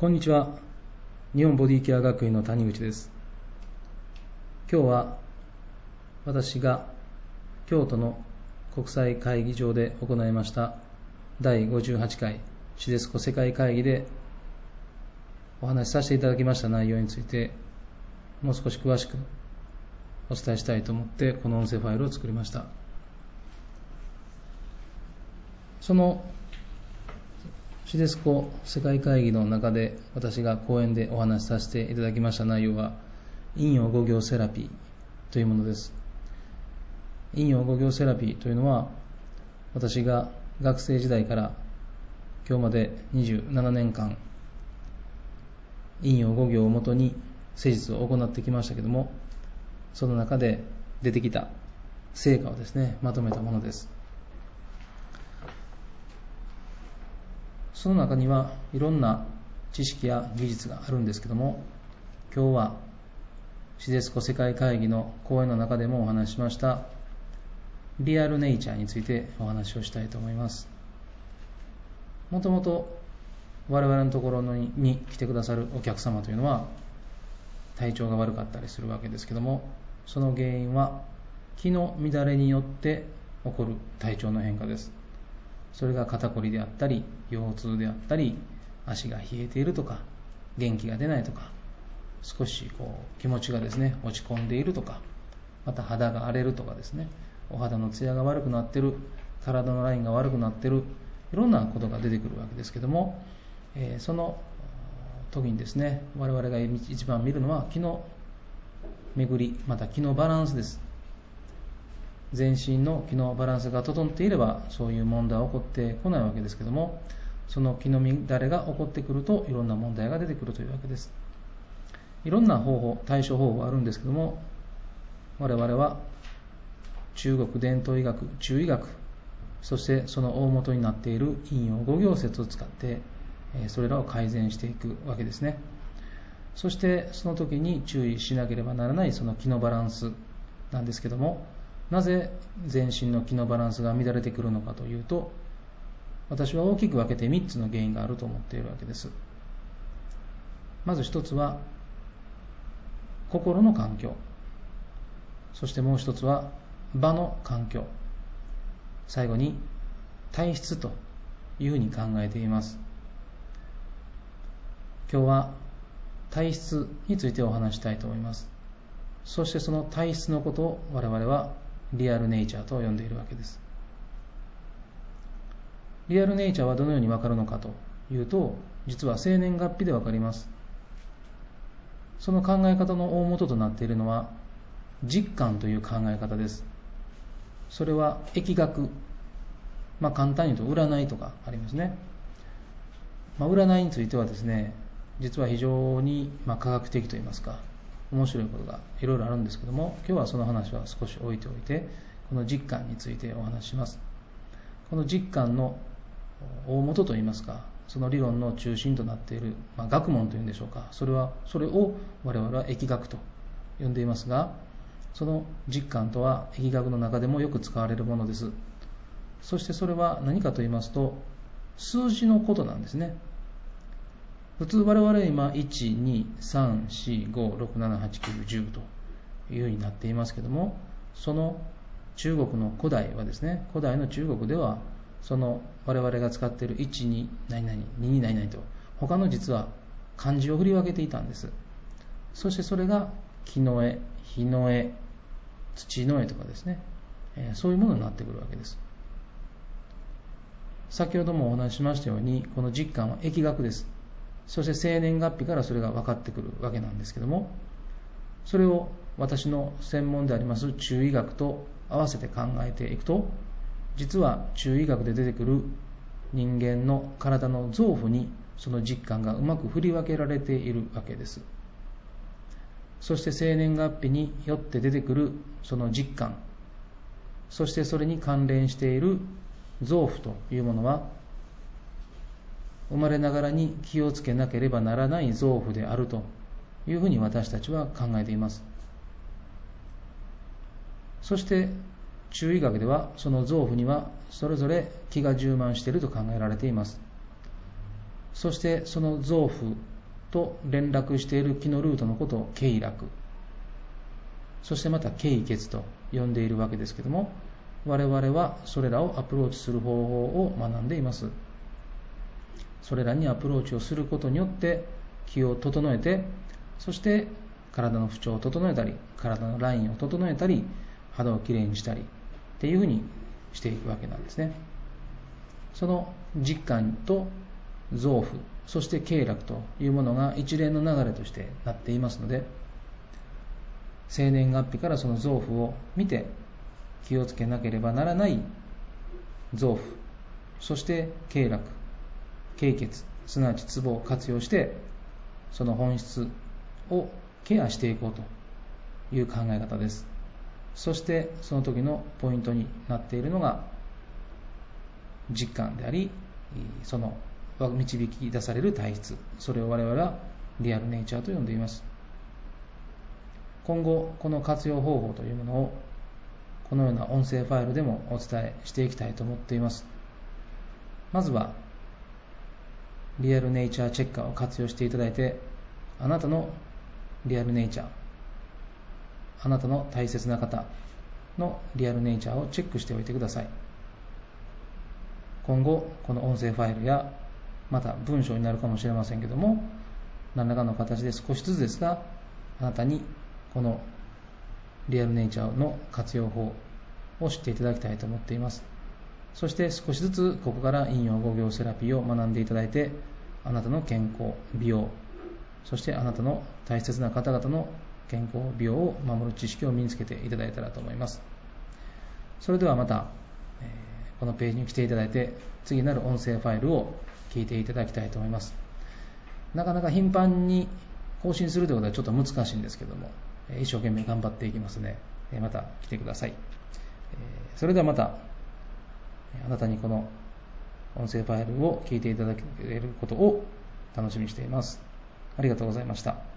こんにちは。日本ボディケア学院の谷口です。今日は私が京都の国際会議場で行いました第58回シデスコ世界会議でお話しさせていただきました内容についてもう少し詳しくお伝えしたいと思ってこの音声ファイルを作りました。そのシデスコ世界会議の中で私が講演でお話しさせていただきました内容は陰陽五行セラピーというものです。陰陽五行セラピーというのは私が学生時代から今日まで27年間陰陽五行をもとに施術を行ってきましたけどもその中で出てきた成果をですねまとめたものです。その中にはいろんな知識や技術があるんですけども今日はシデスコ世界会議の講演の中でもお話ししましたリアルネイチャーについてお話をしたいと思います。もともと我々のところに来てくださるお客様というのは体調が悪かったりするわけですけどもその原因は気の乱れによって起こる体調の変化です。それが肩こりであったり腰痛であったり足が冷えているとか元気が出ないとか少しこう気持ちがですね落ち込んでいるとかまた肌が荒れるとかですねお肌のツヤが悪くなってる体のラインが悪くなってるいろんなことが出てくるわけですけども、えー、その時にですね我々が一番見るのは気の巡りまた気のバランスです。全身の気のバランスが整っていればそういう問題は起こってこないわけですけどもその気の乱れが起こってくるといろんな問題が出てくるというわけです。いろんな方法対処方法あるんですけども我々は中国伝統医学中医学そしてその大元になっている陰陽五行説を使ってそれらを改善していくわけですね。そしてその時に注意しなければならないその気のバランスなんですけどもなぜ全身の気のバランスが乱れてくるのかというと私は大きく分けて3つの原因があると思っているわけです。まず1つは心の環境。そしてもう1つは場の環境。最後に体質というふうに考えています。今日は体質についてお話したいと思います。そしてその体質のことを我々はリアルネイチャーと呼んでいるわけです。リアルネイチャーはどのように分かるのかというと実は生年月日で分かります。その考え方の大元となっているのは実感という考え方です。それは疫学。まあ簡単に言うと占いとかありますね、まあ、占いについてはですね実は非常にま科学的といいますか面白いことがいろいろあるんですけども今日はその話は少し置いておいてこの実感についてお話しします。この実感の大元といいますかその理論の中心となっている、まあ、学問というんでしょうかそれはそれを我々は疫学と呼んでいますがその実感とは疫学の中でもよく使われるものです。そしてそれは何かと言いますと数字のことなんですね。普通我々今12345678910というようになっていますけどもその中国の古代はですね古代の中国ではその我々が使っている12何々22何々と他の実は漢字を振り分けていたんです。そしてそれが木の絵日の絵土の絵とかですね、えそういうものになってくるわけです。先ほどもお話ししましたようにこの実感は疫学です。そして生年月日からそれが分かってくるわけなんですけどもそれを私の専門であります中医学と合わせて考えていくと実は中医学で出てくる人間の体の臓腑にその実感がうまく振り分けられているわけです。そして生年月日によって出てくるその実感。そしてそれに関連している臓腑というものは生まれながらに気をつけなければならない臓腑であるというふうに私たちは考えています。そして中医学ではその臓腑にはそれぞれ気が充満していると考えられています。そしてその臓腑と連絡している気のルートのことを経絡。そしてまた経血と呼んでいるわけですけども我々はそれらをアプローチする方法を学んでいます。それらにアプローチをすることによって気を整えてそして体の不調を整えたり体のラインを整えたり肌をきれいにしたりっていうふうにしていくわけなんですね。その実感と臓腑そして経絡というものが一連の流れとしてなっていますので生年月日からその臓腑を見て気をつけなければならない臓腑そして経絡経血すなわちツボを活用してその本質をケアしていこうという考え方です。そしてその時のポイントになっているのが実感でありその導き出される体質。それを我々はリアルネイチャーと呼んでいます。今後この活用方法というものをこのような音声ファイルでもお伝えしていきたいと思っています。まずはリアルネイチャーチェッカーを活用していただいてあなたのリアルネイチャーあなたの大切な方のリアルネイチャーをチェックしておいてください。今後この音声ファイルやまた文章になるかもしれませんけども何らかの形で少しずつですがあなたにこのリアルネイチャーの活用法を知っていただきたいと思っています。そして少しずつここから引用語行セラピーを学んでいただいてあなたの健康美容そしてあなたの大切な方々の健康美容を守る知識を身につけていただいたらと思います。それではまた、このページに来ていただいて次なる音声ファイルを聞いていただきたいと思います。なかなか頻繁に更新するということはちょっと難しいんですけども一生懸命頑張っていきますのでまた来てください。それではまたあなたにこの音声ファイルを聞いていただけることを楽しみにしています。ありがとうございました。